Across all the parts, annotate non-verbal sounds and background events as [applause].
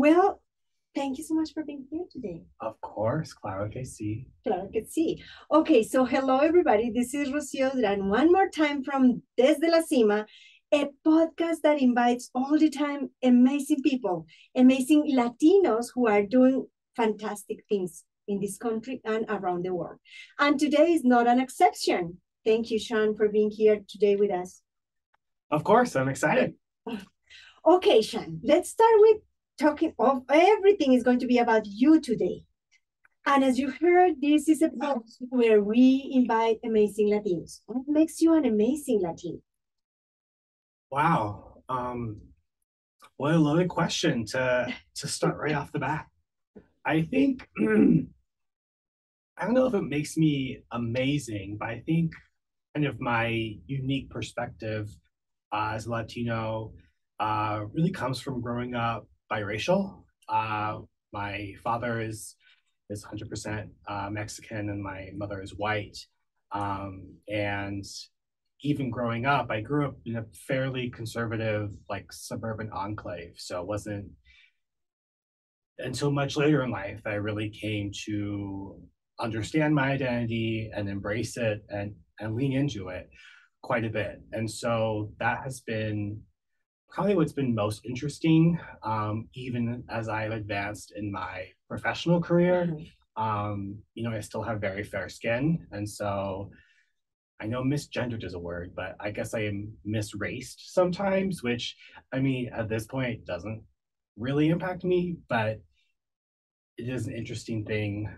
Well, thank you so much for being here today. Of course, sí. Claro que sí. Okay, so hello everybody. This is Rocio Duran one more time from Desde la Cima, a podcast that invites all the time amazing people, amazing Latinos who are doing fantastic things in this country and around the world. And today is not an exception. Thank you, Sean, for being here today with us. Of course, I'm excited. Okay, Sean, let's start with talking of everything is going to be about you today. And as you heard, this is a place where we invite amazing Latinos. What makes you an amazing Latino? Wow. Um, what a loaded question to to start right off the bat. I think [clears throat] I don't know if it makes me amazing, but I think kind of my unique perspective uh, as a Latino uh, really comes from growing up biracial. Uh, my father is is 100% uh, Mexican and my mother is white. Um, and even growing up, I grew up in a fairly conservative, like suburban enclave. So it wasn't until much later in life I really came to understand my identity and embrace it and, and lean into it quite a bit. And so that has been probably what's been most interesting, um, even as I've advanced in my professional career. Mm-hmm. Um, you know, I still have very fair skin. And so I know misgendered is a word, but I guess I am misraced sometimes, which I mean, at this point doesn't really impact me, but it is an interesting thing.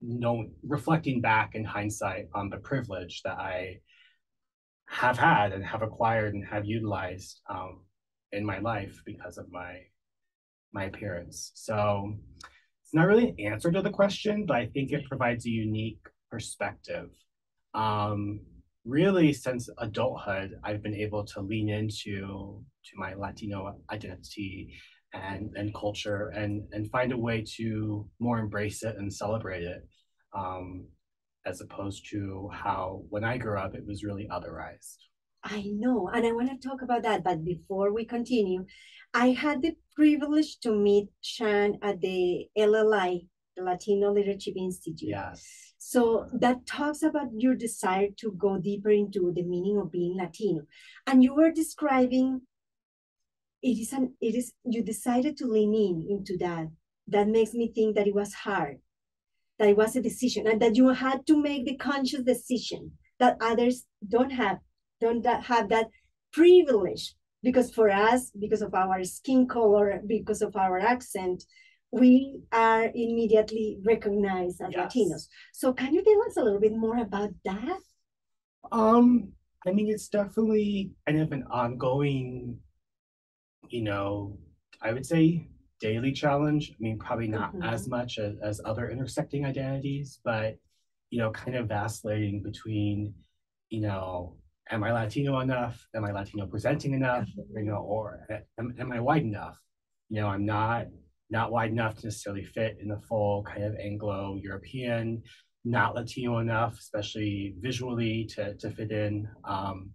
No, reflecting back in hindsight on the privilege that I have had and have acquired and have utilized um, in my life because of my my appearance. So it's not really an answer to the question, but I think it provides a unique perspective. Um, really, since adulthood, I've been able to lean into to my Latino identity and and culture and and find a way to more embrace it and celebrate it. Um, as opposed to how when I grew up it was really otherized. I know, and I want to talk about that. But before we continue, I had the privilege to meet Sean at the LLI, the Latino Leadership Institute. Yes. So that talks about your desire to go deeper into the meaning of being Latino, and you were describing. It is an. It is you decided to lean in into that. That makes me think that it was hard, that it was a decision, and that you had to make the conscious decision that others don't have don't have that privilege because for us, because of our skin color, because of our accent, we are immediately recognized as yes. Latinos. So can you tell us a little bit more about that? Um, I mean, it's definitely kind of an ongoing, you know, I would say daily challenge. I mean, probably not mm-hmm. as much as, as other intersecting identities, but, you know, kind of vacillating between, you know, am I Latino enough? Am I Latino presenting enough? You know, or am, am I white enough? You know, I'm not not wide enough to necessarily fit in the full kind of Anglo European, not Latino enough, especially visually to, to fit in. Um,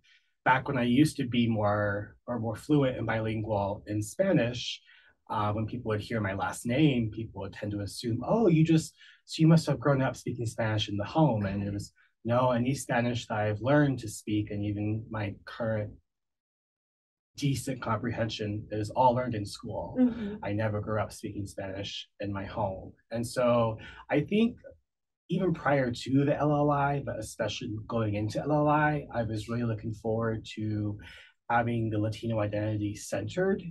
back when I used to be more or more fluent and bilingual in Spanish, uh, when people would hear my last name, people would tend to assume, oh, you just, so you must have grown up speaking Spanish in the home. And it was no, any Spanish that I've learned to speak and even my current decent comprehension is all learned in school. Mm-hmm. I never grew up speaking Spanish in my home. And so I think even prior to the LLI, but especially going into LLI, I was really looking forward to having the Latino identity centered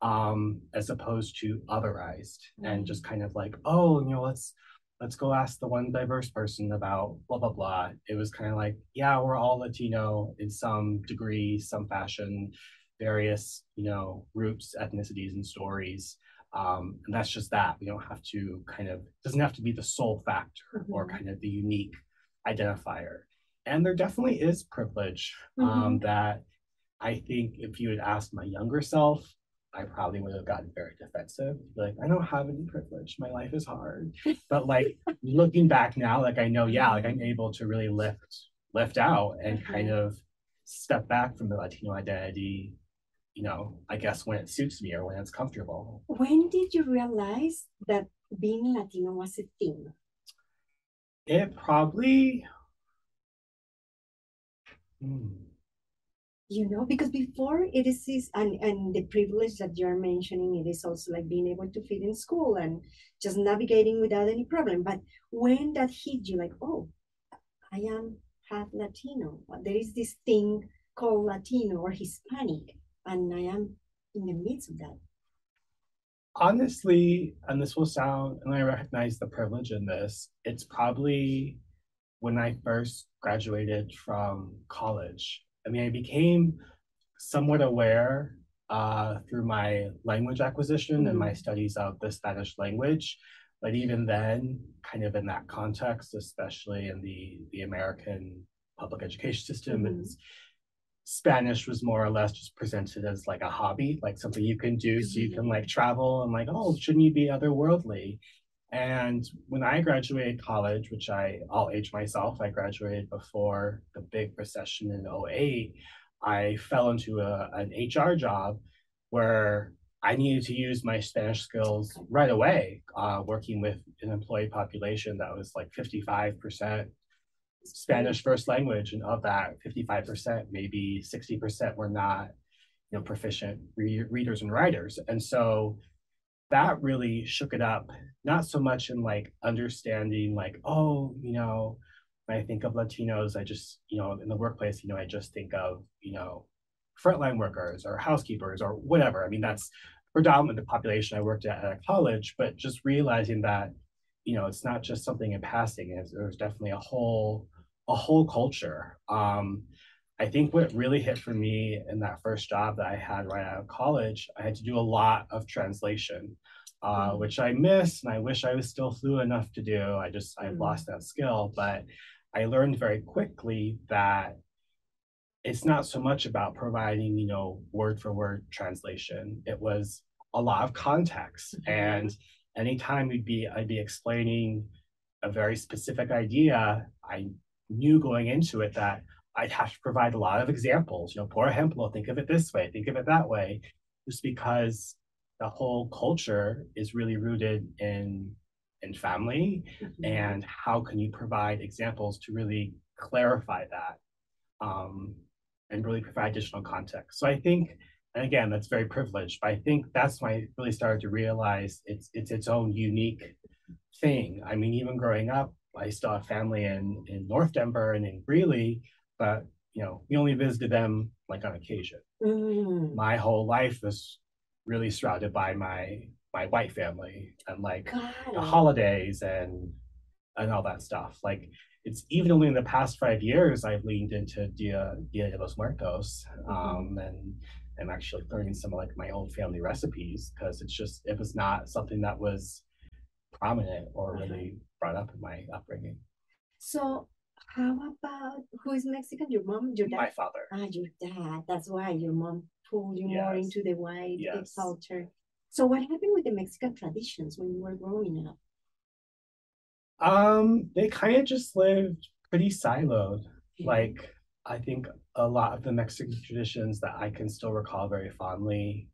um, as opposed to otherized mm-hmm. and just kind of like, oh, you know, let's let's go ask the one diverse person about blah blah blah it was kind of like yeah we're all latino in some degree some fashion various you know groups ethnicities and stories um, and that's just that we don't have to kind of doesn't have to be the sole factor mm-hmm. or kind of the unique identifier and there definitely is privilege um, mm-hmm. that i think if you had asked my younger self I probably would have gotten very defensive. Like, I don't have any privilege. My life is hard. But like [laughs] looking back now, like I know, yeah, like I'm able to really lift lift out and mm-hmm. kind of step back from the Latino identity, you know, I guess when it suits me or when it's comfortable. When did you realize that being Latino was a thing? It probably. Hmm. You know, because before it is this, and, and the privilege that you're mentioning, it is also like being able to fit in school and just navigating without any problem. But when that hit you, like, oh, I am half Latino. There is this thing called Latino or Hispanic, and I am in the midst of that. Honestly, and this will sound, and I recognize the privilege in this, it's probably when I first graduated from college. I mean, I became somewhat aware uh, through my language acquisition mm-hmm. and my mm-hmm. studies of the Spanish language. But even then, kind of in that context, especially in the, the American public education system, mm-hmm. Spanish was more or less just presented as like a hobby, like something you can do so you can like travel and like, oh, shouldn't you be otherworldly? And when I graduated college, which I, I'll age myself, I graduated before the big recession in 08, I fell into a, an HR job where I needed to use my Spanish skills right away, uh, working with an employee population that was like 55% Spanish first language, and of that, 55%, maybe 60% were not, you know, proficient re- readers and writers. And so that really shook it up, not so much in like understanding, like, oh, you know, when I think of Latinos, I just, you know, in the workplace, you know, I just think of, you know, frontline workers or housekeepers or whatever. I mean, that's predominantly the population I worked at at college, but just realizing that, you know, it's not just something in passing. There's definitely a whole, a whole culture. Um, I think what really hit for me in that first job that I had right out of college, I had to do a lot of translation, uh, mm-hmm. which I miss and I wish I was still fluent enough to do. I just, I've mm-hmm. lost that skill, but I learned very quickly that it's not so much about providing, you know, word for word translation. It was a lot of context. Mm-hmm. And anytime we'd be, I'd be explaining a very specific idea, I knew going into it that I'd have to provide a lot of examples. You know, por ejemplo, think of it this way, think of it that way, just because the whole culture is really rooted in in family mm-hmm. and how can you provide examples to really clarify that um, and really provide additional context so i think and again that's very privileged but i think that's when i really started to realize it's it's its own unique thing i mean even growing up i still have family in in north denver and in greeley but you know we only visited them like on occasion mm. my whole life was really surrounded by my my white family and like the holidays and and all that stuff. Like it's even only in the past five years I've leaned into Dia Dia de los Muertos, mm-hmm. um, and I'm actually learning some of like my old family recipes because it's just it was not something that was prominent or really brought up in my upbringing. So how about who is Mexican? Your mom, your dad? My father. Ah, your dad. That's why your mom pulled you yes. more into the white yes. culture. So what happened with the Mexican traditions when you were growing up? Um, they kind of just lived pretty siloed. Like I think a lot of the Mexican traditions that I can still recall very fondly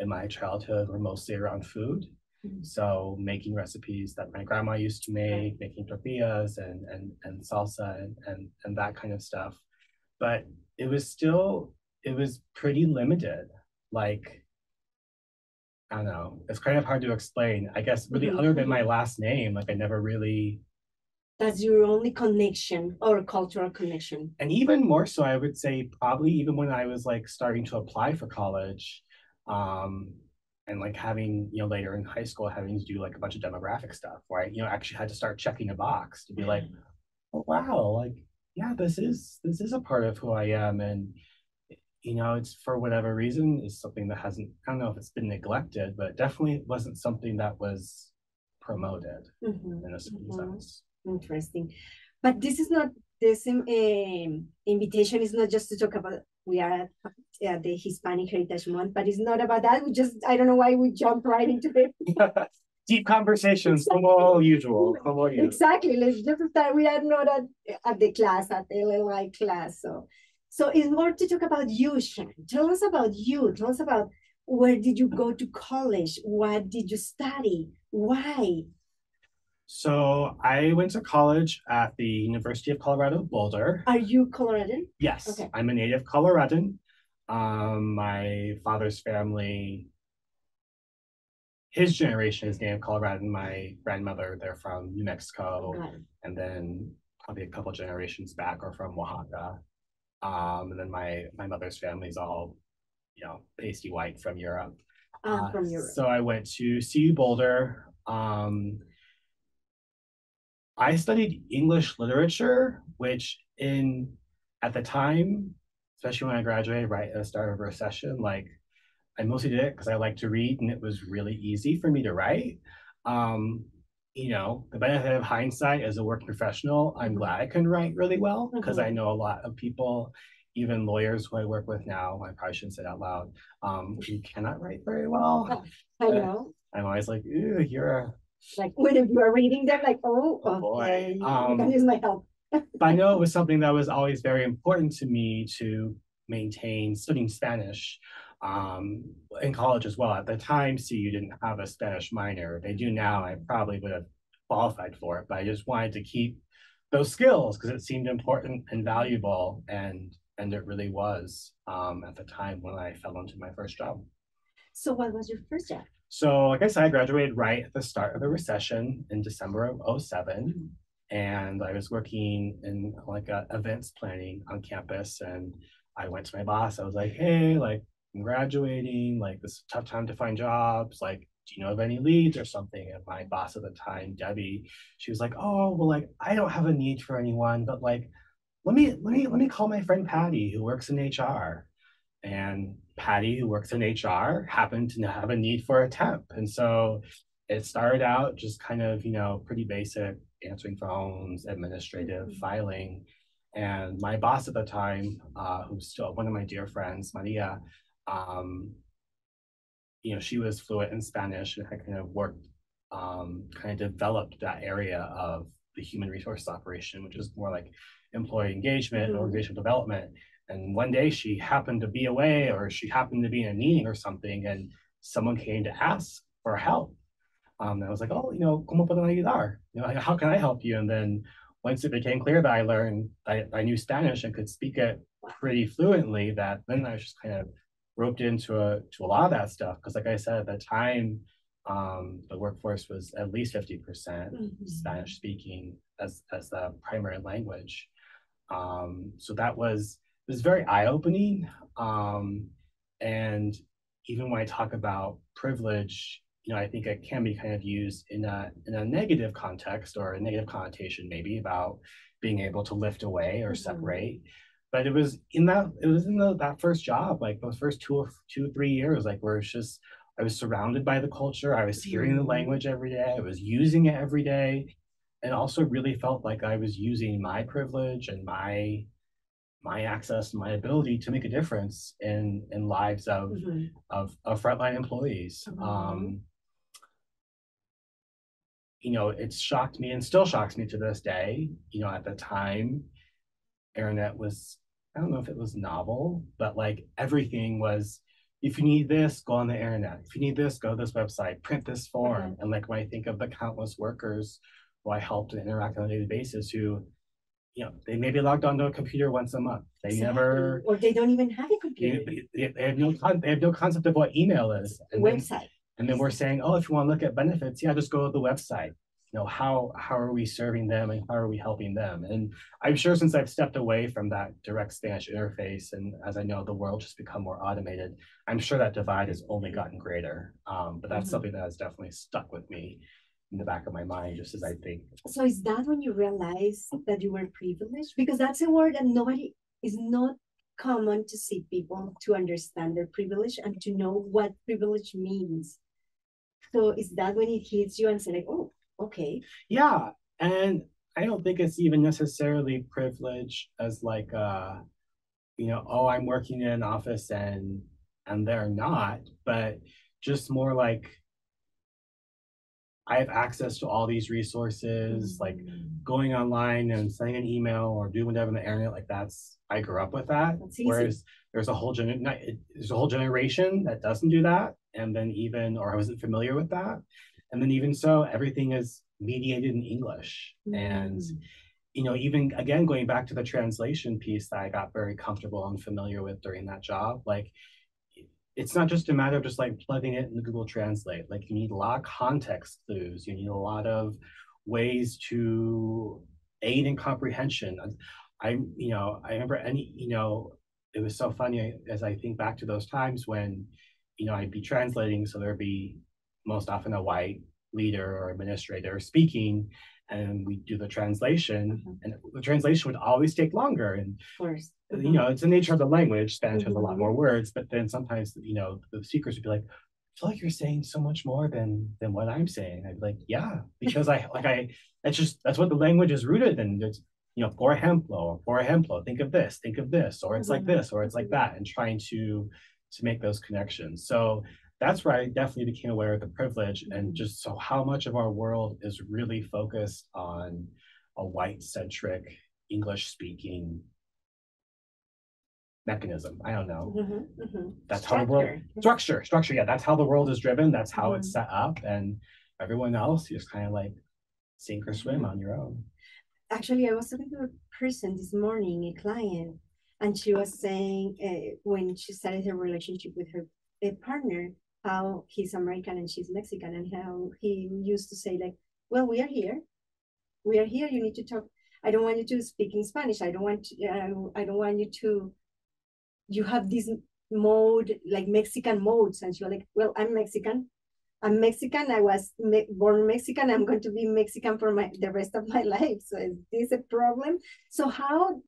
in my childhood were mostly around food. Mm-hmm. So making recipes that my grandma used to make, making tortillas and and and salsa and, and and that kind of stuff. But it was still it was pretty limited. Like I don't know. It's kind of hard to explain. I guess really mm-hmm. other than my last name, like I never really that's your only connection or cultural connection. And even more so, I would say probably even when I was like starting to apply for college, um, and like having, you know, later in high school having to do like a bunch of demographic stuff right you know, actually had to start checking a box to be like, oh wow, like, yeah, this is this is a part of who I am. And you know, it's for whatever reason is something that hasn't, I don't know if it's been neglected, but definitely wasn't something that was promoted mm-hmm. in a certain mm-hmm. sense. Interesting. But this is not, this um, invitation is not just to talk about, we are at uh, the Hispanic Heritage Month, but it's not about that. We just, I don't know why we jump right into it. [laughs] Deep conversations, exactly. como usual. Como usual. Exactly. Let's just start. We are not at, at the class, at the LLI class. So So in order to talk about you, Shan, tell us about you. Tell us about where did you go to college? What did you study? Why? So I went to college at the University of Colorado Boulder. Are you Coloradan? Yes, Okay. I'm a native Coloradan. Um, my father's family, his generation is native Coloradan. My grandmother, they're from New Mexico, and then probably a couple generations back are from Oaxaca. Um, and then my my mother's family is all, you know, pasty white from Europe. Ah, Uh, from Europe. So I went to CU Boulder. Um, I studied English literature, which in at the time, especially when I graduated right at the start of a recession, like I mostly did it because I like to read and it was really easy for me to write. Um, you know, the benefit of hindsight as a working professional, I'm Mhm. glad I can write really well because I Mhm. know a lot of people, even lawyers who I work with now, I probably shouldn't say it out loud, um, who cannot write very well. I [laughs] know. I'm always like, ooh, you're a Like when you are reading them, like, oh, Oh, boy. okay, Um, can use my help. but [laughs] I know it was something that was always very important to me to maintain studying Spanish um, in college as well. At the time, CU didn't have a Spanish minor. They do now. I probably would have qualified for it, but I just wanted to keep those skills because it seemed important and valuable, and and it really was um, at the time when I fell into my first job. So what was your first job? So, like I said, I graduated right at the start of the recession in December of 07 and I was working in like uh, events planning on campus. And I went to my boss. I was like, "Hey, like I'm graduating. Like this is a tough time to find jobs. Like, do you know of any leads or something?" And my boss at the time, Debbie, she was like, "Oh, well, like I don't have a need for anyone, but like let me let me let me call my friend Patty who works in HR." And Patty, who works in HR, happened to have a need for a temp, and so it started out just kind of you know pretty basic answering phones, administrative Mhm. filing. And my boss at the time, uh, who's still one of my dear friends, Maria, um, you know, she was fluent in Spanish and had kind of worked, um, kind of developed that area of the human resources operation, which is more like employee engagement and Mhm. organizational development. And one day she happened to be away or she happened to be in a meeting or something, and someone came to ask for help. Um, and I was like, oh, you know, ¿cómo puedo ayudar? You know, how can I help you? And then once it became clear that I learned, I, I knew Spanish and could speak it pretty fluently, that then I was just kind of roped into a to a lot of that stuff. Because like I said, at the time, um, the workforce was at least 50% Mhm. Spanish speaking as as the primary language. Um, so that was was very eye-opening. Um, and even when I talk about privilege, you know, I think it can be kind of used in a in a negative context or a negative connotation, maybe about being able to lift away or Mhm. separate. But it was in that it was in the, that first job, like those first two or two three years, like where it's just I was surrounded by the culture, I was hearing the Mhm. language every day, I was using it every day, and also really felt like I was using my privilege and my my access my ability to make a difference in in lives of Mhm. of, of frontline employees. Mhm. Um, you know, it's shocked me and still shocks me to this day. You know, at the time, internet was, I don't know if it was novel, but like everything was, if you need this, go on the internet. If you need this, go to this website, print this form. And like when I think of the countless workers who I helped and interact on a daily basis who, you know, they may be logged onto a computer once a month. They never Or they don't even have a they, computer. they, they have no con- they have no concept of what email is. And then, Website. and then we're saying, oh, if you want to look at benefits, yeah, just go to the website. You know, how how are we serving them and how are we helping them? And I'm sure since I've stepped away from that direct Spanish interface, and as I know the world just become more automated, I'm sure that divide has only gotten greater. Um, but that's Mhm. something that has definitely stuck with me in the back of my mind, just as I think. So is that when you realize that you were privileged? Because that's a word that nobody is not common to see people to understand their privilege and to know what privilege means. So is that when it hits you and say like, oh, okay. Yeah, and I don't think it's even necessarily privilege as like uh you know, oh, I'm working in an office and and they're not, but just more like I have access to all these resources, like Mm. going online and sending an email or doing whatever on the internet, like that's, I grew up with that. Whereas there's a whole gen, there's a whole generation that doesn't do that. And then even, or I wasn't familiar with that. And then even so, everything is mediated in English. And, Mm. you know, even again, going back to the translation piece that I got very comfortable and familiar with during that job, like it's not just a matter of just like plugging it in the Google Translate. Like you need a lot of context clues. You need a lot of ways to aid in comprehension. I, you know, I remember any, you know, it was so funny as I think back to those times when, you know, I'd be translating, so there'd be most often a white leader or administrator speaking, and we do the translation, Mhm. and the translation would always take longer. And Of course. you know, it's the nature of the language. Spanish has a lot Mhm. more words, but then sometimes, you know, the speakers would be like, I feel like you're saying so much more than than what I'm saying. I'd be like, yeah, because I like I that's just that's what the language is rooted in. It's you know, por ejemplo, or por ejemplo, think of this, think of this, or it's like Mhm. this, or it's like that, and trying to to make those connections. So that's where I definitely became aware of the privilege and just so how much of our world is really focused on a white centric English speaking mechanism. I don't know. Mhm, mhm. That's how the world Structure. structure, structure. Yeah, that's how the world is driven. That's how it's set up, and everyone else just kind of like sink or swim on your own. Actually, I was talking to a person this morning, a client, and she was saying uh, when she started her relationship with her partner, how he's American and she's Mexican, and how he used to say like, "Well, we are here, we are here. You need to talk. I don't want you to speak in Spanish. I don't want. To, uh, I don't want you to. You have this mode like Mexican modes, and you're like, "Well, I'm Mexican." I'm Mexican. I was me born Mexican. I'm going to be Mexican for my the rest of my [laughs] life. So is this a problem? So how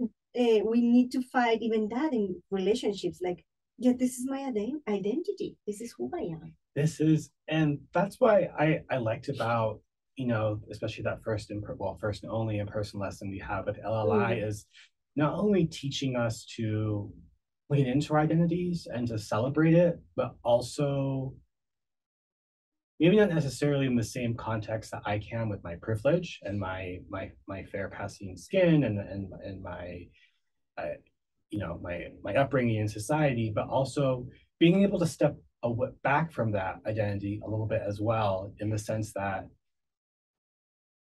uh, we need to fight even that in relationships? Like, yeah, this is my ident- identity. This is who I am. This is, and that's why I I liked about you know especially that first in well first and only in person lesson we have with LLI Mhm. is not only teaching us to lean into our identities and to celebrate it, but also maybe not necessarily in the same context that I can with my privilege and my my my fair passing skin and and and my uh, you know my my upbringing in society, but also being able to step a, back from that identity a little bit as well, in the sense that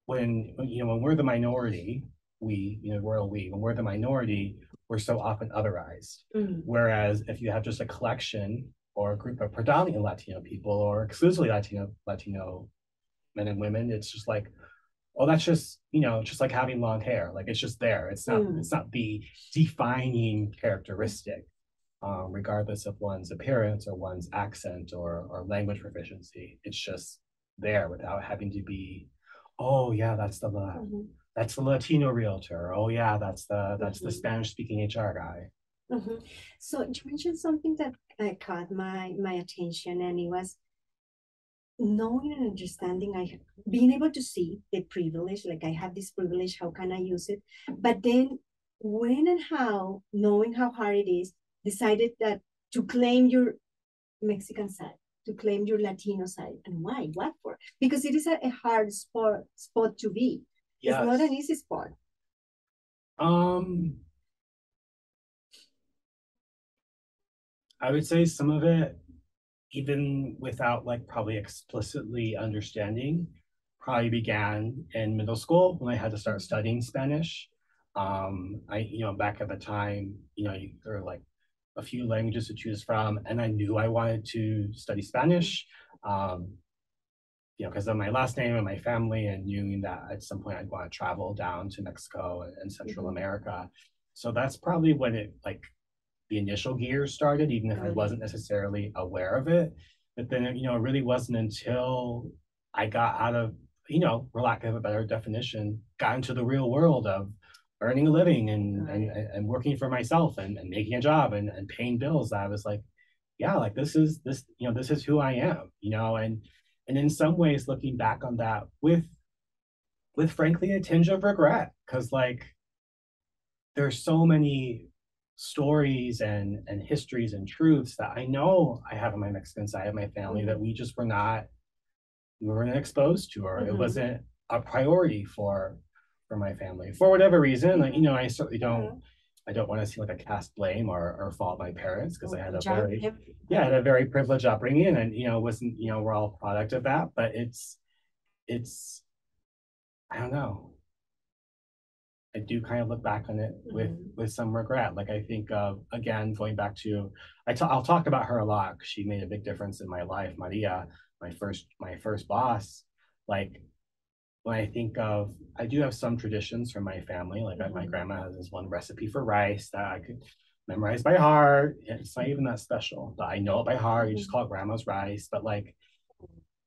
when you know when we're the minority, we you know royal we when we're the minority, we're so often otherized. Mm. Whereas if you have just a collection or a group of predominantly Latino people or exclusively Latino Latino men and women, it's just like, oh, that's just you know just like having long hair. Like it's just there. It's not Mm. it's not the defining characteristic, um, regardless of one's appearance or one's accent or or language proficiency. It's just there without having to be, oh yeah, that's the La- Mhm, that's the Latino realtor. Oh yeah, that's the that's the Mhm. Spanish speaking HR guy. mhm. So you mentioned something that uh, caught my my attention, and it was knowing and understanding. I have being able to see the privilege, like I have this privilege. How can I use it? But then, when and how, knowing how hard it is, decided that to claim your Mexican side, to claim your Latino side, and why? What for? Because it is a, a hard spot spot to be. It's not an easy spot. Um, I would say some of it, even without like probably explicitly understanding, probably began in middle school when I had to start studying Spanish. Um, I, you know, back at the time, you know, you, there were like a few languages to choose from, and I knew I wanted to study Spanish. Um, you know, because of my last name and my family, and knowing that at some point I'd want to travel down to Mexico and, Central Mhm. America. So that's probably when it like the initial gear started, even if I wasn't necessarily aware of it. But then, you know, it really wasn't until I got out of, you know, for lack of a better definition, got into the real world of earning a living and and, Right. and working for myself and, and making a job and, and paying bills. that I was like, yeah, like this is this, you know, this is who I am, you know, and and in some ways looking back on that with with frankly a tinge of regret because like there's so many stories and and histories and truths that I know I have on my Mexican side of my family that mm-hmm. we just were not we weren't exposed to, or it Mhm. wasn't a priority for for my family for whatever reason. Like, you mm-hmm. know, I certainly don't. Mm-hmm. I don't want to seem like a cast blame or, or fault my parents because I had a Child very yeah, I had a very privileged upbringing and you know, wasn't, you know, we're all product of that, but it's it's I don't know. I do kind of look back on it with Mhm. with some regret. Like I think of again going back to I ta- I'll talk about her a lot. She made a big difference in my life. Maria, my first my first boss. Like when I think of I do have some traditions from my family. Like I- my mm-hmm. grandma has this one recipe for rice that I could memorize by heart. It's not mm-hmm. even that special, but I know it by heart. You just mm-hmm. call it grandma's rice. But like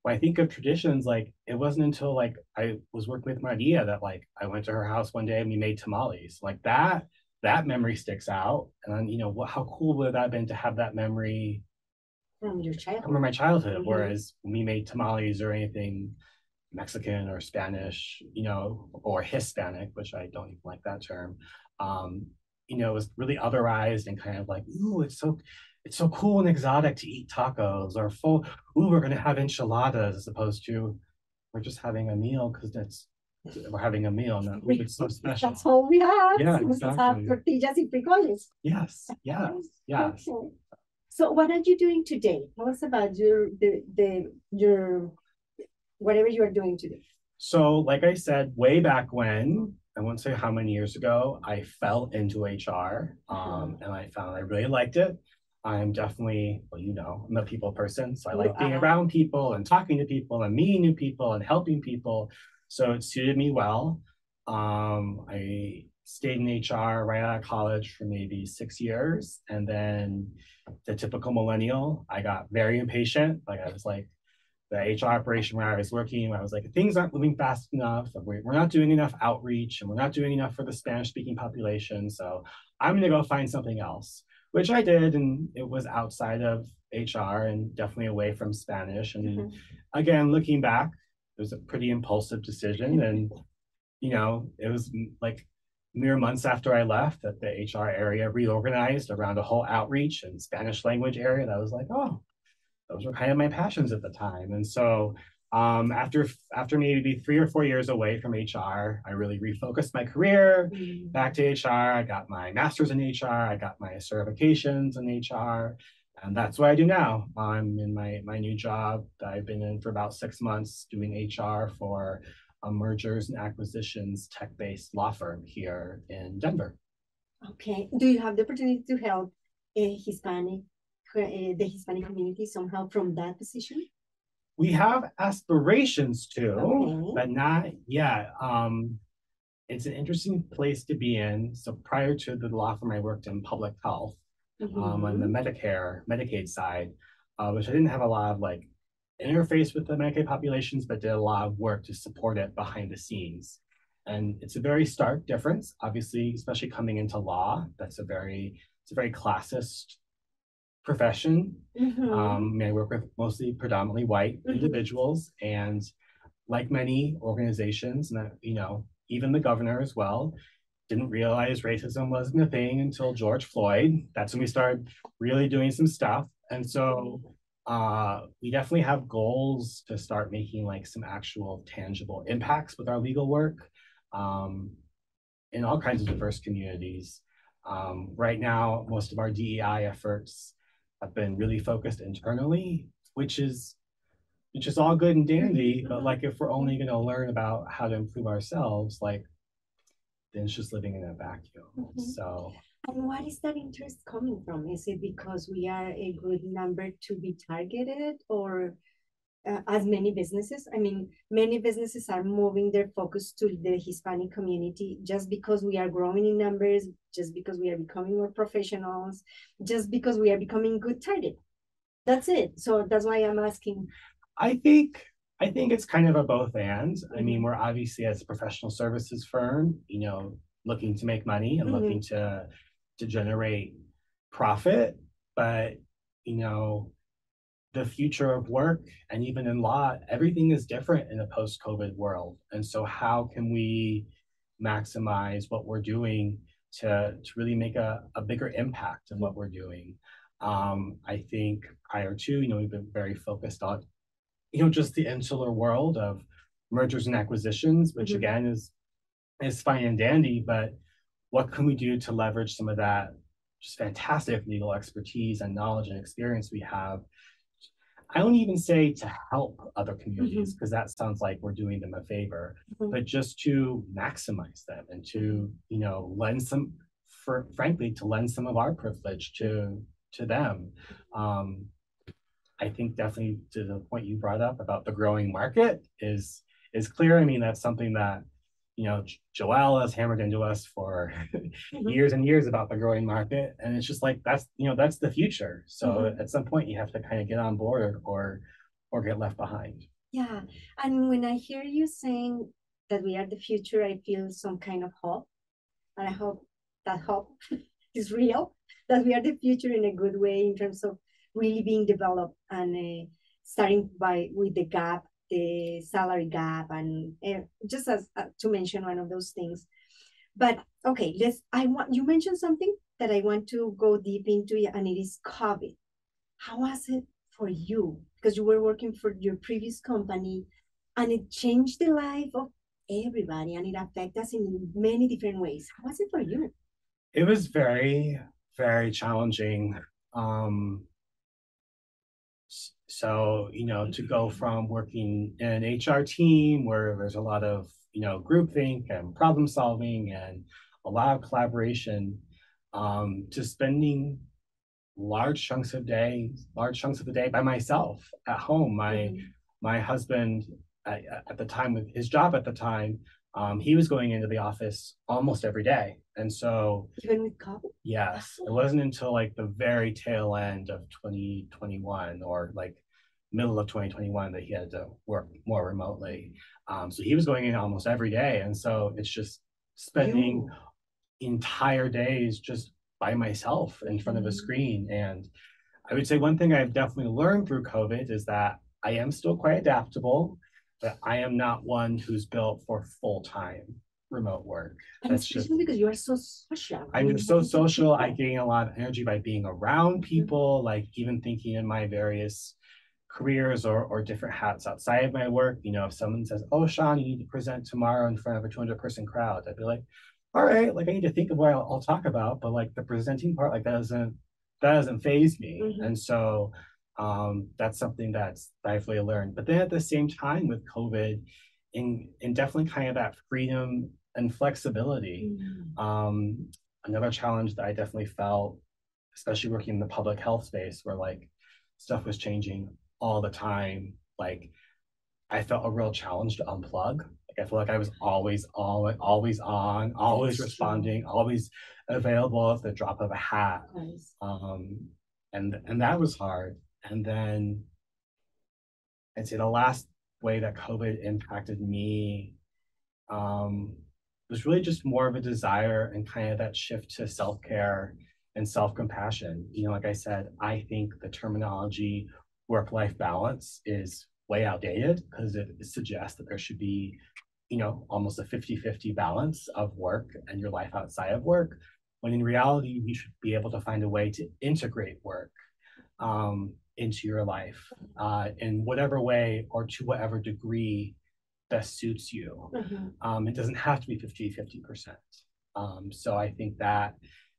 when I think of traditions, like it wasn't until like I was working with Maria that like I went to her house one day and we made tamales. Like that, that memory sticks out. And then, you know, what how cool would that have been to have that memory From your childhood. from my childhood, Mhm. whereas when we made tamales or anything Mexican or Spanish, you know, or Hispanic, which I don't even like that term, um, you know, it was really otherized and kind of like, ooh, it's so it's so cool and exotic to eat tacos or full, ooh, we're gonna have enchiladas as opposed to we're just having a meal because that's we're having a meal and that, ooh, it's so [laughs] special. That's all we have. Yeah, We just have exactly. tortillas y frijoles. Yes, yes, yes. Okay. So what are you doing today? Tell us about your the the your whatever you are doing today. So, like I said, way back when, I won't say how many years ago, I fell into HR um, and I found I really liked it. I'm definitely, well, you know, I'm a people person. So I like being around people and talking to people and meeting new people and helping people. So it suited me well. Um, I stayed in HR right out of college for maybe six years. And then the typical millennial, I got very impatient. Like I was like, the HR operation where I was working, I was like, things aren't moving fast enough. We're, we're not doing enough outreach and we're not doing enough for the Spanish speaking population. So I'm going to go find something else, which I did. And it was outside of HR and definitely away from Spanish. And Mhm. again, looking back, it was a pretty impulsive decision. And, you know, it was mm, like mere months after I left that the HR area reorganized around a whole outreach and Spanish language area. That was like, oh, those were kind of my passions at the time. And so um, after after maybe three or four years away from HR, I really refocused my career Mm. back to HR. I got my master's in HR. I got my certifications in HR. And that's what I do now. I'm in my, my new job that I've been in for about six months doing HR for a mergers and acquisitions tech-based law firm here in Denver. Okay. Do you have the opportunity to help a Hispanic, uh, the Hispanic community somehow from that position? We have aspirations to, Okay. but not yet. Um, it's an interesting place to be in. So prior to the law firm, I worked in public health um, on the Mhm. Medicare, Medicaid side, uh, which I didn't have a lot of like interface with the Medicaid populations, but did a lot of work to support it behind the scenes. And it's a very stark difference, obviously, especially coming into law. That's a very, it's a very classist profession. Mhm. Um, I, work with mostly predominantly white Mhm. individuals, and like many organizations, and you know, even the governor as well, didn't realize racism wasn't a thing until George Floyd. That's when we started really doing some stuff, and so uh, we definitely have goals to start making like some actual tangible impacts with our legal work um, in all kinds of diverse communities. Um, right now, most of our DEI efforts have been really focused internally, which is which is all good and dandy. But like if we're only going to learn about how to improve ourselves, like then it's just living in a vacuum. Mhm. So And what is that interest coming from? Is it because we are a good number to be targeted or uh, as many businesses? I mean, many businesses are moving their focus to the Hispanic community just because we are growing in numbers, just because we are becoming more professionals, just because we are becoming good target. That's it. So that's why I'm asking. I think I think it's kind of a both and. I mean, Mhm. we're obviously as a professional services firm, you know, looking to make money and Mhm. looking to to generate profit, but you know, the future of work and even in law, everything is different in a post-COVID world. And so how can we maximize what we're doing to, to really make a, a bigger impact in what we're doing? Um, I think prior to, you know, we've been very focused on you know, just the insular world of mergers and acquisitions, which Mhm. again is is fine and dandy, but what can we do to leverage some of that just fantastic legal expertise and knowledge and experience we have? I don't even say to help other communities because that sounds like we're doing them a favor, Mhm. but just to maximize them and to, you know, lend some for frankly to lend some of our privilege to to them. Um, I think definitely to the point you brought up about the growing market is is clear. I mean, that's something that you know Jo- Joelle has hammered into us for [laughs] Mhm. years and years about the growing market, and it's just like that's you know that's the future. So Mhm. at some point, you have to kind of get on board or or get left behind. Yeah, and when I hear you saying that we are the future, I feel some kind of hope. And I hope that hope [laughs] is real, that we are the future in a good way in terms of really being developed and uh, starting by with the gap, the salary gap, and uh, just as uh, to mention one of those things. But okay, let's. I want you mentioned something that I want to go deep into, and it is COVID. How was it for you? Because you were working for your previous company and it changed the life of everybody and it affected us in many different ways. How was it for you? It was very very challenging. Um, so you know to go from working in an HR team where there's a lot of you know groupthink and problem solving and a lot of collaboration um, to spending large chunks of day large chunks of the day by myself at home my Mhm. my husband at, at the time with his job at the time um, he was going into the office almost every day and so Even with COVID? yes it wasn't until like the very tail end of 2021 or like middle of 2021 that he had to work more remotely um, so he was going in almost every day and so it's just spending entire days just by myself in front of a Mhm. screen. And I would say one thing I've definitely learned through COVID is that I am still quite adaptable, but I am not one who's built for full time remote work. And That's especially just- because you are so social. I'm just so social. I gain a lot of energy by being around people, like even thinking in my various careers or, or different hats outside of my work. You know, if someone says, Oh, Sean, you need to present tomorrow in front of a 200 person crowd, I'd be like, All right, like I need to think of what I'll, I'll talk about, but like the presenting part, like that doesn't that doesn't faze me. Mhm. And so um, that's something that's that I've really learned. But then at the same time with COVID, in in definitely kind of that freedom and flexibility. Mm. Um, another challenge that I definitely felt, especially working in the public health space, where like stuff was changing all the time. Like I felt a real challenge to unplug. Like I feel like I was always always always on, always That's true. responding, always available at the drop of a hat. Nice. Um, and and that was hard. And then I'd say the last way that COVID impacted me um, was really just more of a desire and kind of that shift to self care and self compassion. You know, like I said, I think the terminology work life balance is way outdated because it suggests that there should be, you know, almost a 50 50 balance of work and your life outside of work. When in reality, you should be able to find a way to integrate work um, into your life uh, in whatever way or to whatever degree best suits you. Mhm. Um, it doesn't have to be 50 50%. Um, so I think that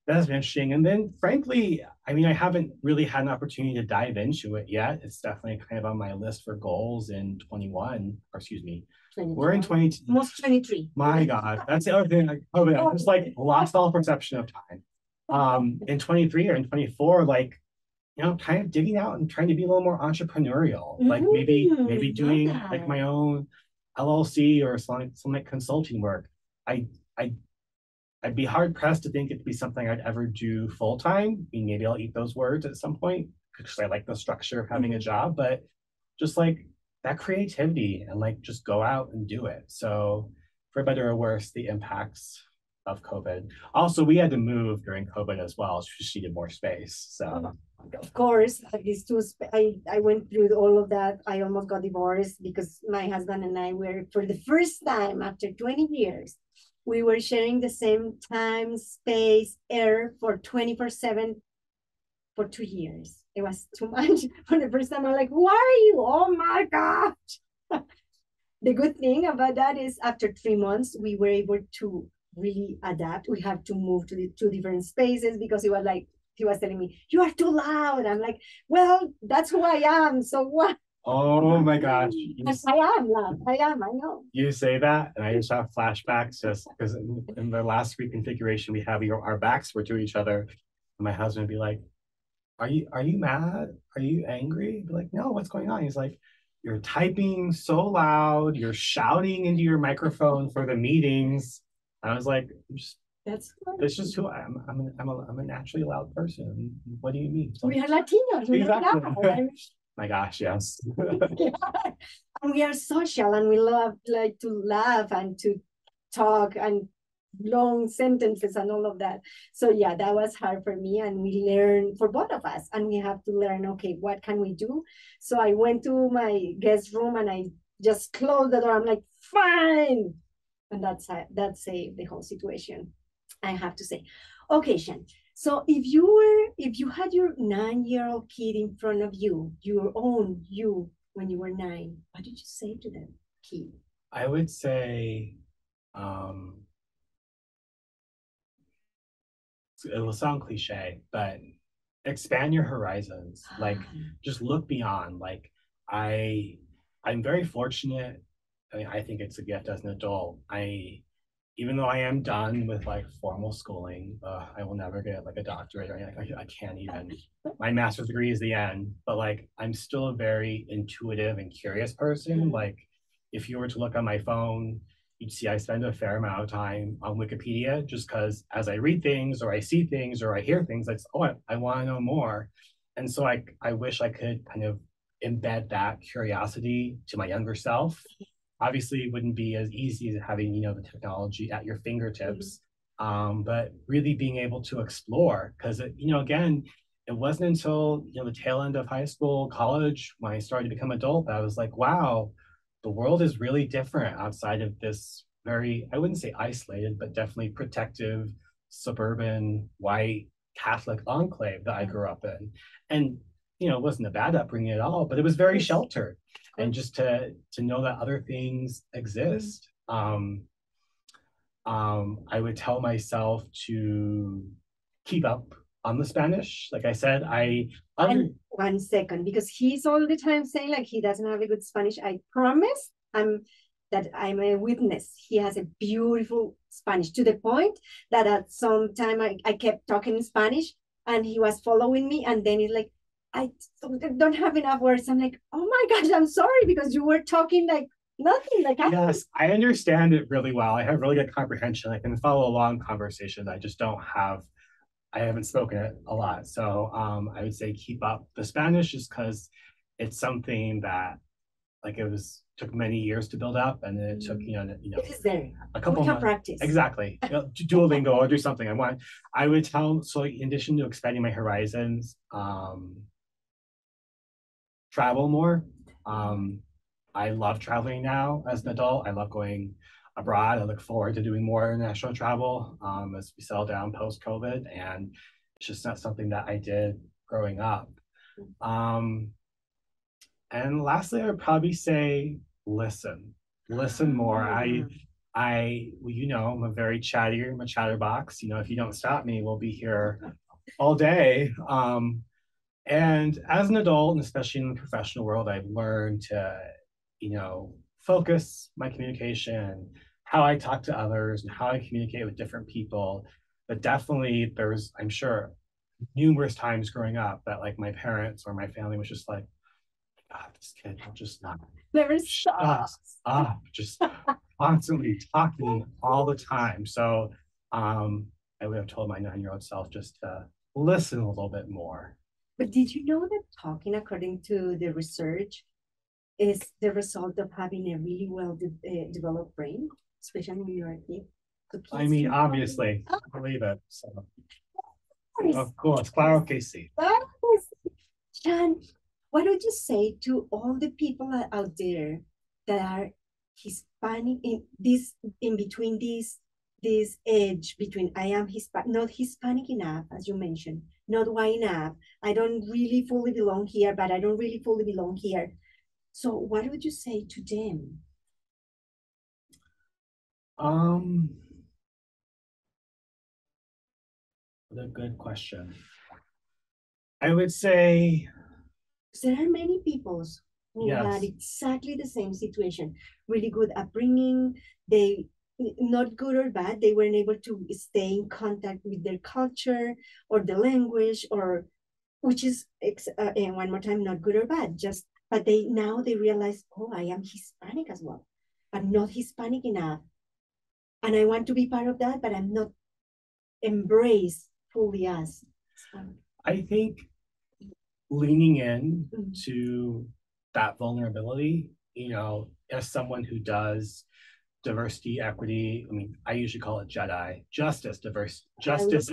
that's been interesting. And then, frankly, I mean, I haven't really had an opportunity to dive into it yet. It's definitely kind of on my list for goals in 21, or excuse me, we're in 22. 20. Almost 23. My God, that's the other thing. Like, COVID, I just like lost all perception of time. Um, in 23 or in 24, like, you know, kind of digging out and trying to be a little more entrepreneurial. Like maybe, Mm, maybe doing like my own LLC or some, like consulting work. I, I, I'd be hard pressed to think it'd be something I'd ever do full time. I mean, maybe I'll eat those words at some point because I like the structure of having a job, but just like that creativity and like just go out and do it. So for better or worse, the impacts of COVID. Also, we had to move during COVID as well. so She needed more space. So Of course, these two, I, I went through all of that. I almost got divorced because my husband and I were, for the first time after 20 years, we were sharing the same time, space, air for 24 7 for two years. It was too much. [laughs] For the first time, I'm like, why are you? Oh my God. [laughs] the good thing about that is after three months, we were able to really adapt. We had to move to the two different spaces because it was like, he was telling me, you are too loud. I'm like, well, that's who I am. So what? Oh my gosh. Yes, I am loud. I am, I know. You say that, and I just have flashbacks just because in, in the last reconfiguration we have, your, our backs were to each other. And my husband would be like, Are you are you mad? Are you angry? I'd be like, no, what's going on? He's like, You're typing so loud, you're shouting into your microphone for the meetings. I was like, just That's that's just who I am. I'm a, I'm a, I'm a naturally loud person. What do you mean? We are Latinos. We are Exactly. loud. [laughs] my gosh, yes. [laughs] [laughs] and we are social and we love like to laugh and to talk and long sentences and all of that. So yeah, that was hard for me and we learned for both of us and we have to learn, okay, what can we do? So I went to my guest room and I just closed the door. I'm like, fine. And that's that saved the whole situation. I have to say. Okay, Shan. So if you were, if you had your nine-year-old kid in front of you, your own you when you were nine, what did you say to them, kid? I would say, um, it will sound cliche, but expand your horizons. Like, just look beyond. Like, I, I'm very fortunate. I mean, I think it's a gift as an adult. I, even though I am done with like formal schooling, uh, I will never get like a doctorate or anything. I, I can't even. [laughs] My master's degree is the end, but like, I'm still a very intuitive and curious person. Mhm. Like, if you were to look on my phone, you'd see I spend a fair amount of time on Wikipedia just because as I read things or I see things or I hear things, like oh, I, I want to know more. And so I I wish I could kind of embed that curiosity to my younger self. [laughs] Obviously, it wouldn't be as easy as having, you know, the technology at your fingertips. Um, but really being able to explore because you know, again, it wasn't until you know the tail end of high school, college, when I started to become adult, that I was like, wow, the world is really different outside of this very, I wouldn't say isolated, but definitely protective, suburban, white Catholic enclave that I grew up in. And, you know, it wasn't a bad upbringing at all, but it was very sheltered. And just to to know that other things exist. Um, um, I would tell myself to keep up on the Spanish. Like I said, I under, one second, because he's all the time saying like he doesn't have a good Spanish. I promise I'm that I'm a witness. He has a beautiful Spanish to the point that at some time I, I kept talking in Spanish and he was following me and then he's like, I don't have enough words. I'm like, oh my gosh, I'm sorry because you were talking like nothing. Like I Yes, I understand it really well. I have really good comprehension. I can follow along conversations. I just don't have, I haven't spoken it a lot. So um, I would say keep up the Spanish just because it's something that like it was took many years to build up and then it took, you know, you know, it is there. a We couple can months. practice. Exactly. [laughs] You know, Duolingo or do something. I want, I would tell, so in addition to expanding my horizons, um, travel more. Um, I love traveling now as an adult. I love going abroad. I look forward to doing more international travel um, as we settle down post COVID. And it's just not something that I did growing up. Um, and lastly, I would probably say listen, listen more. I, I, well, you know, I'm a very chatty, I'm a chatterbox. You know, if you don't stop me, we'll be here all day. Um, and as an adult, and especially in the professional world, I've learned to, you know, focus my communication, how I talk to others, and how I communicate with different people. But definitely, there's, I'm sure, numerous times growing up that like my parents or my family was just like, God, this kid will just not Never Shut stop. up, just constantly talking all the time. So um, I would have told my nine-year-old self just to listen a little bit more. But did you know that talking, according to the research, is the result of having a really well de- uh, developed brain, especially when you're a kid? I mean, obviously, going. I believe it. So Of of course, claro que sí. course. Jan, what would you say to all the people out- out there that are Hispanic in this in between this this edge between I am Hispanic, not Hispanic enough, as you mentioned, not why enough. I don't really fully belong here, but I don't really fully belong here. So what would you say to them? Um, what a good question. I would say there are many peoples who yes. had exactly the same situation, really good upbringing. They not good or bad, they weren't able to stay in contact with their culture or the language or which is uh, and one more time not good or bad just but they now they realize oh i am hispanic as well. But not hispanic enough. And i want to be part of that but i'm not embraced fully as i think leaning in mm-hmm. to that vulnerability you know as someone who does diversity, equity. I mean, I usually call it JEDI, justice, diverse, justice,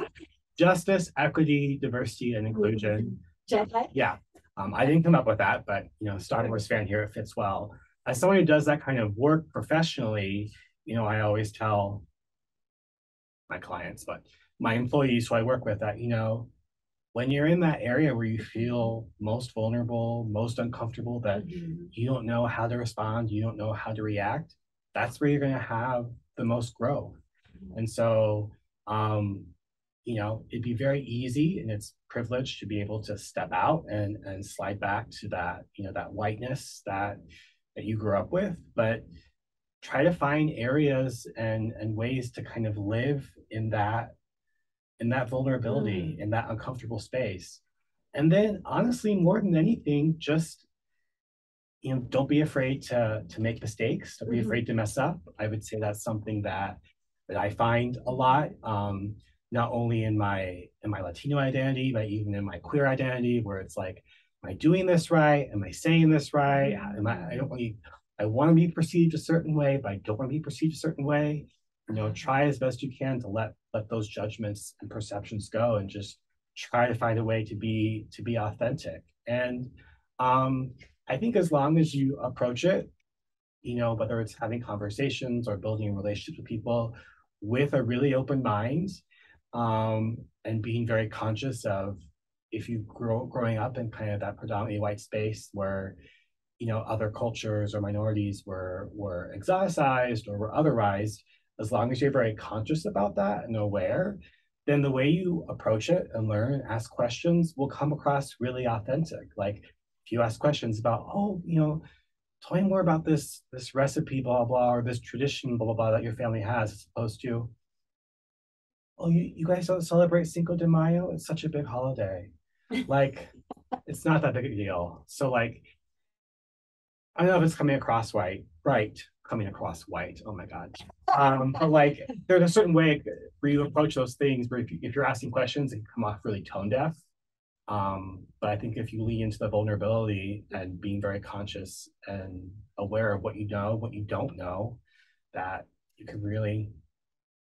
justice, equity, diversity, and inclusion. JEDI? Yeah. Um, I didn't come up with that, but you know, Star Wars fan here, it fits well. As someone who does that kind of work professionally, you know, I always tell my clients, but my employees who I work with that, you know, when you're in that area where you feel most vulnerable, most uncomfortable, that mm-hmm. you don't know how to respond, you don't know how to react, that's where you're going to have the most growth. Mm-hmm. And so, um, you know, it'd be very easy and it's privileged to be able to step out and and slide back to that, you know, that whiteness that that you grew up with, but try to find areas and and ways to kind of live in that in that vulnerability, mm. in that uncomfortable space. And then honestly, more than anything, just you know, don't be afraid to to make mistakes. Don't be mm-hmm. afraid to mess up. I would say that's something that that I find a lot, um, not only in my in my Latino identity, but even in my queer identity, where it's like, am I doing this right? Am I saying this right? Am I? I don't really. I want to be perceived a certain way, but I don't want to be perceived a certain way. You know, try as best you can to let let those judgments and perceptions go, and just try to find a way to be to be authentic. And um, I think as long as you approach it, you know, whether it's having conversations or building relationships with people with a really open mind um, and being very conscious of if you grow growing up in kind of that predominantly white space where you know other cultures or minorities were were exoticized or were otherized as long as you're very conscious about that and aware then the way you approach it and learn and ask questions will come across really authentic. Like if you ask questions about, oh, you know, tell me more about this this recipe, blah blah, or this tradition, blah blah blah, that your family has, as opposed to, oh, you, you guys don't celebrate Cinco de Mayo? It's such a big holiday. [laughs] like, it's not that big a deal. So like, I don't know if it's coming across right, right, coming across white. Oh my god. Um, but like, there's a certain way where you approach those things where if, you, if you're asking questions, it can come off really tone deaf. Um, but I think if you lean into the vulnerability and being very conscious and aware of what you know, what you don't know, that you can really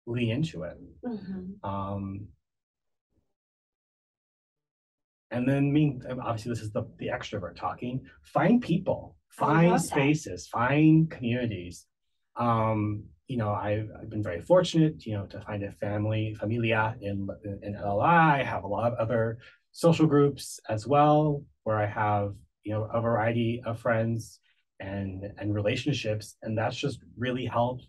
lean into it. Mm-hmm. Um, and then, I mean, obviously, this is the, the extrovert talking. Find people, find spaces, that. find communities. Um, you know, I've, I've been very fortunate, you know, to find a family, familia in in LA. I have a lot of other social groups as well, where I have you know a variety of friends and and relationships, and that's just really helped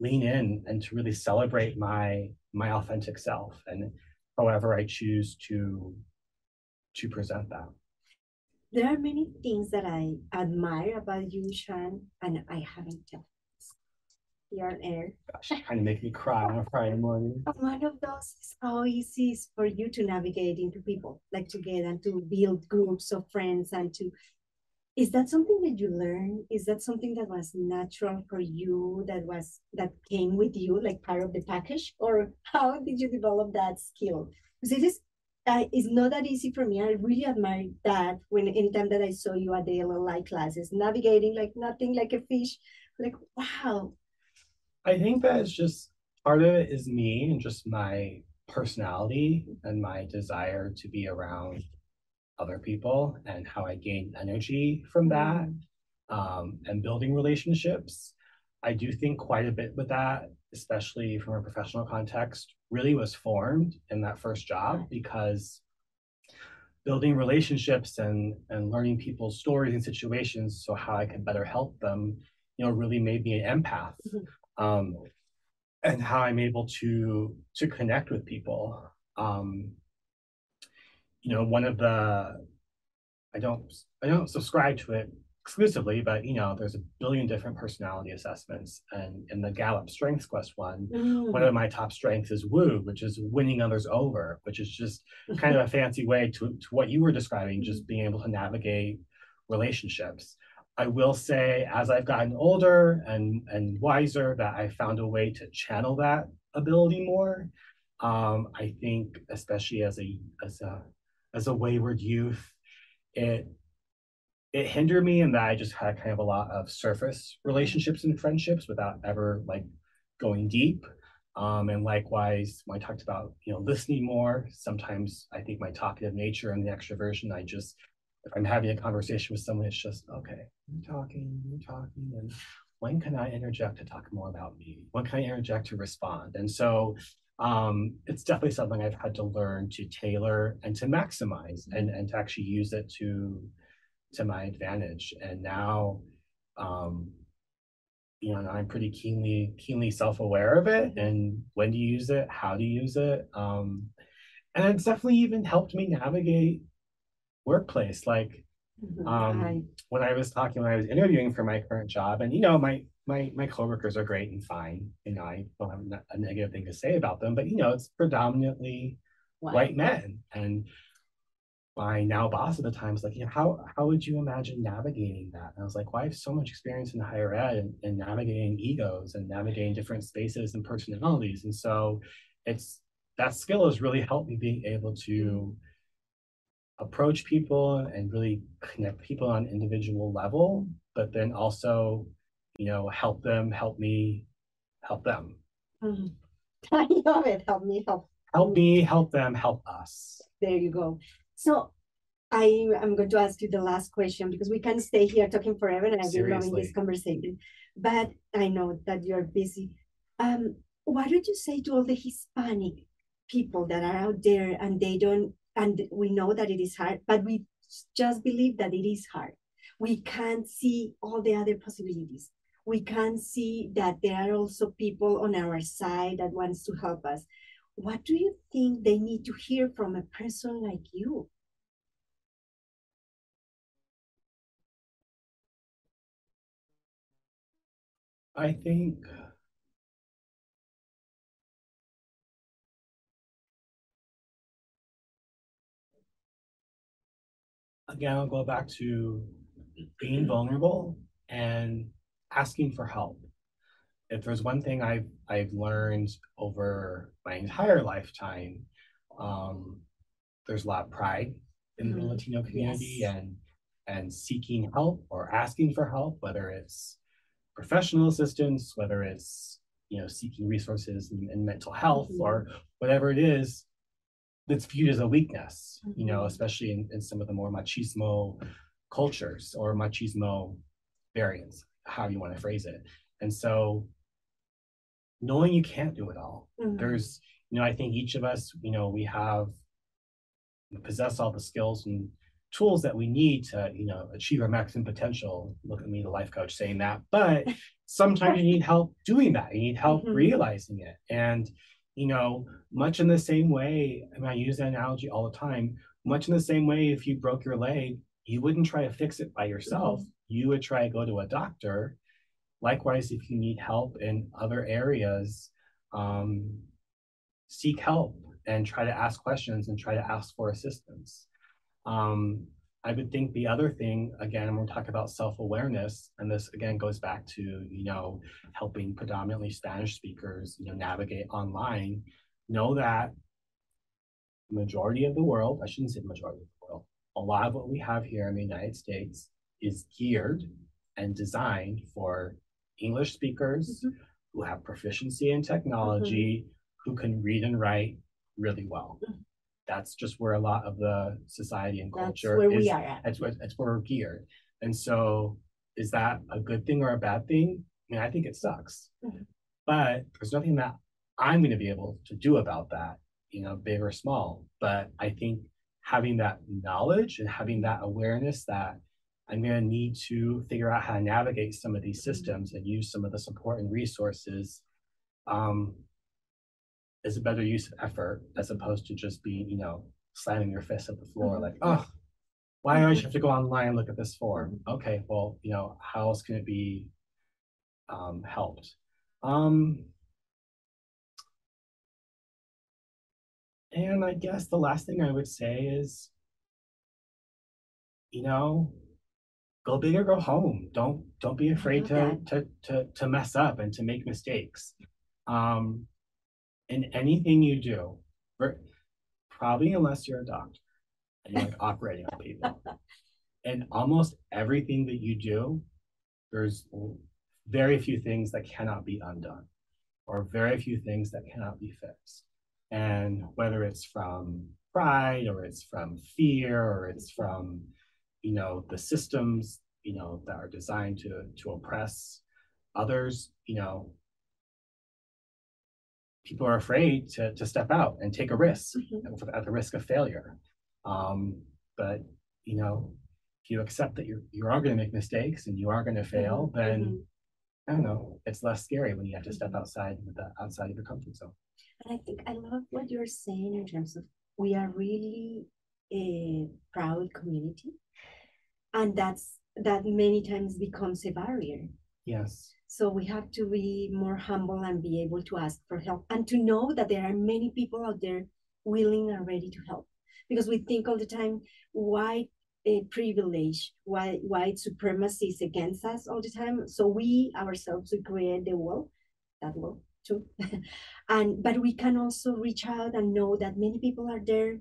lean in and to really celebrate my my authentic self and however I choose to to present that. There are many things that I admire about you, Sharon, and I haven't told here on air. Gosh, kind of make me cry on a Friday morning. [laughs] One of those is how easy is for you to navigate into people, like together and to build groups of friends and to is that something that you learned? Is that something that was natural for you that was that came with you, like part of the package? Or how did you develop that skill? Because it is uh, it's not that easy for me. I really admire that when anytime that I saw you at the LLI classes, navigating like nothing like a fish, like wow, I think that it's just part of it is me and just my personality and my desire to be around other people and how I gain energy from that mm-hmm. um, and building relationships. I do think quite a bit with that, especially from a professional context, really was formed in that first job because building relationships and and learning people's stories and situations so how I can better help them, you know, really made me an empath. Mm-hmm. Um, and how I'm able to to connect with people. Um, you know, one of the I don't I don't subscribe to it exclusively, but you know, there's a billion different personality assessments, and in the Gallup Strengths Quest one, mm. one of my top strengths is woo, which is winning others over, which is just kind of [laughs] a fancy way to to what you were describing, just being able to navigate relationships. I will say, as I've gotten older and and wiser, that I found a way to channel that ability more. Um, I think, especially as a as a as a wayward youth, it it hindered me in that I just had kind of a lot of surface relationships and friendships without ever like going deep. Um, and likewise, when I talked about you know listening more, sometimes I think my talkative nature and the extroversion, I just if I'm having a conversation with someone, it's just okay, talking, you're talking, and when can I interject to talk more about me? When can I interject to respond? And so um, it's definitely something I've had to learn to tailor and to maximize and, and to actually use it to to my advantage. And now um, you know, I'm pretty keenly keenly self-aware of it and when to use it, how to use it. Um, and it's definitely even helped me navigate workplace. Like mm-hmm. um, when I was talking, when I was interviewing for my current job, and you know, my my my coworkers are great and fine. You know, I don't have a negative thing to say about them, but you know, it's predominantly wow. white men. And my now boss at the time was like, you know, how how would you imagine navigating that? And I was like, well, I have so much experience in higher ed and, and navigating egos and navigating different spaces and personalities. And so it's that skill has really helped me being able to approach people and really connect people on individual level, but then also you know, help them, help me, help them. Mm-hmm. [laughs] I love it. Help me, help. Help me, help them, help us. There you go. So I am going to ask you the last question because we can stay here talking forever and I've been loving this conversation. But I know that you're busy. Um, what would you say to all the Hispanic people that are out there and they don't and we know that it is hard, but we just believe that it is hard. We can't see all the other possibilities we can't see that there are also people on our side that wants to help us. What do you think they need to hear from a person like you? I think again, I'll go back to being vulnerable and asking for help. If there's one thing I've I've learned over my entire lifetime, um, there's a lot of pride in mm-hmm. the Latino community yes. and and seeking help or asking for help, whether it's professional assistance, whether it's you know seeking resources in, in mental health mm-hmm. or whatever it is that's viewed as a weakness, you know, mm-hmm. especially in, in some of the more machismo cultures or machismo variants how you want to phrase it. And so knowing you can't do it all, mm-hmm. there's, you know, I think each of us, you know, we have possess all the skills and tools that we need to, you know, achieve our maximum potential. Look at me, the life coach, saying that. But [laughs] sometimes you need help doing that. You need help mm-hmm. realizing it. And, you know, much in the same way, and I use that analogy all the time. Much in the same way, if you broke your leg, you wouldn't try to fix it by yourself. Mm-hmm you would try to go to a doctor. Likewise, if you need help in other areas, um, seek help and try to ask questions and try to ask for assistance. Um, I would think the other thing, again, when we talk about self-awareness, and this again goes back to, you know, helping predominantly Spanish speakers, you know, navigate online, know that majority of the world, I shouldn't say majority of the world, a lot of what we have here in the United States is geared and designed for English speakers mm-hmm. who have proficiency in technology, mm-hmm. who can read and write really well. That's just where a lot of the society and culture that's where is. We are at. That's where, that's where we're geared. And so, is that a good thing or a bad thing? I mean, I think it sucks. Mm-hmm. But there's nothing that I'm going to be able to do about that, you know, big or small. But I think having that knowledge and having that awareness that I'm going to need to figure out how to navigate some of these mm-hmm. systems and use some of the support and resources um, is a better use of effort as opposed to just being, you know, slamming your fist at the floor like, mm-hmm. oh, why do I have to go online and look at this form? Okay, well, you know, how else can it be um, helped? Um, and I guess the last thing I would say is, you know, go big or go home. Don't don't be afraid to, to to to mess up and to make mistakes. Um, in anything you do, probably unless you're a doctor and you're like operating on people. [laughs] And almost everything that you do, there's very few things that cannot be undone, or very few things that cannot be fixed. And whether it's from pride, or it's from fear, or it's from you know the systems you know that are designed to to oppress others you know people are afraid to, to step out and take a risk mm-hmm. at the risk of failure um, but you know if you accept that you you are going to make mistakes and you are going to fail mm-hmm. then mm-hmm. I don't know. It's less scary when you have to step mm-hmm. outside with the outside of your comfort zone. And I think I love what you're saying in terms of we are really a proud community and that's that many times becomes a barrier yes so we have to be more humble and be able to ask for help and to know that there are many people out there willing and ready to help. Because we think all the time why privilege? Why white supremacy is against us all the time? So we ourselves we create the wall that wall too. [laughs] And but we can also reach out and know that many people are there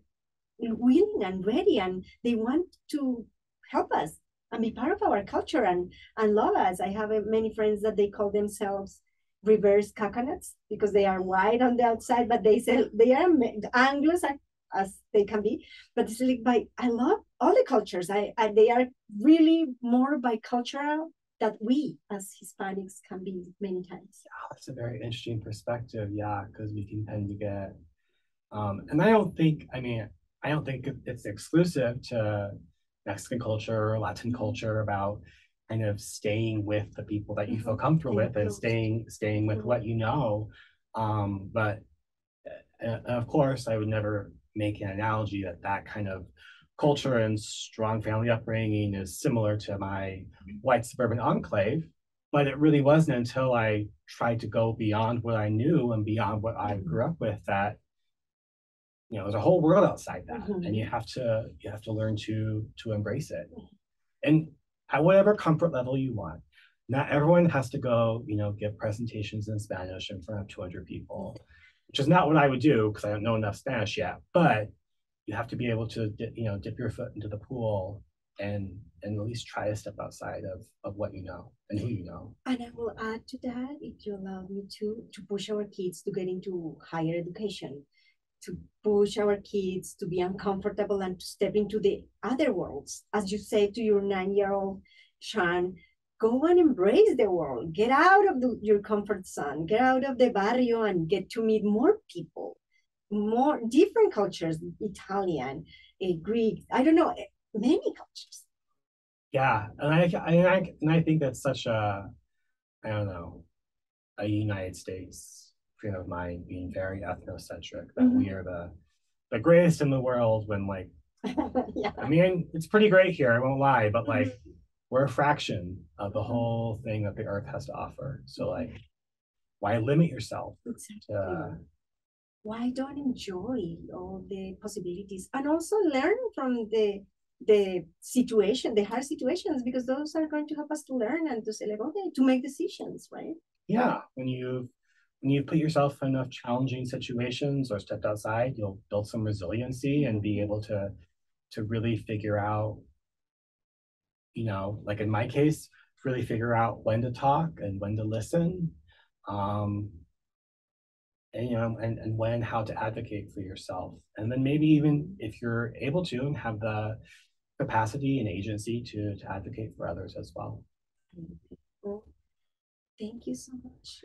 willing and ready and they want to help us and be part of our culture and and love us. I have many friends that they call themselves reverse coconuts because they are white on the outside, but they say they are Anglos as they can be. But it's like by I love all the cultures. I, I they are really more bicultural that we as Hispanics can be many times. Yeah, that's a very interesting perspective. Yeah, because we can tend to get, um, and I don't think. I mean, I don't think it's exclusive to Mexican culture, Latin culture, about kind of staying with the people that you feel mm-hmm. comfortable with and staying staying with mm-hmm. what you know. Um, but uh, of course, I would never make an analogy that that kind of culture and strong family upbringing is similar to my white suburban enclave. But it really wasn't until I tried to go beyond what I knew and beyond what I mm-hmm. grew up with that you know there's a whole world outside that mm-hmm. and you have to you have to learn to to embrace it. And at whatever comfort level you want not everyone has to go you know give presentations in spanish in front of 200 people which is not what i would do because i don't know enough spanish yet but you have to be able to you know dip your foot into the pool and and at least try to step outside of of what you know and who you know. And i will add to that if you allow me to to push our kids to get into higher education to push our kids to be uncomfortable and to step into the other worlds. As you say to your nine year old Sean, go and embrace the world, get out of the, your comfort zone, get out of the barrio and get to meet more people, more different cultures, Italian, Greek, I don't know, eh, many cultures. Yeah, and I, I, and I think that's such a, I don't know, a United States of mine being very ethnocentric, that mm-hmm. we are the the greatest in the world when like [laughs] yeah. I mean it's pretty great here, I won't lie, but like mm-hmm. we're a fraction of the mm-hmm. whole thing that the earth has to offer. So like why limit yourself exactly. to, why don't enjoy all the possibilities and also learn from the the situation the hard situations because those are going to help us to learn and to say like okay to make decisions right yeah when you when you put yourself in enough challenging situations or stepped outside, you'll build some resiliency and be able to to really figure out, you know, like in my case, really figure out when to talk and when to listen. Um, and you know, and, and when how to advocate for yourself. And then maybe even if you're able to and have the capacity and agency to, to advocate for others as well. Thank you so much.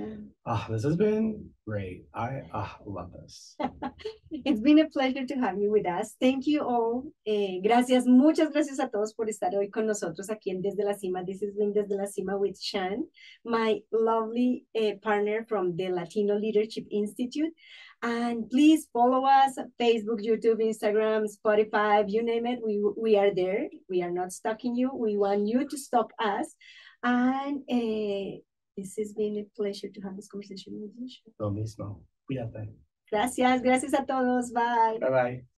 Ah, this has been great. I ah, love this. [laughs] It's been a pleasure to have you with us. Thank you all. Eh, gracias, muchas gracias a todos por estar hoy con nosotros aquí en Desde la Cima. This is been Desde la Cima with Shan, my lovely eh, partner from the Latino Leadership Institute. And please follow us Facebook, YouTube, Instagram, Spotify, you name it. We, we are there. We are not stalking you. We want you to stalk us. And eh, this has been a pleasure to have this conversation with you. Lo mismo. Cuídate. Gracias, gracias a todos. Bye. Bye bye.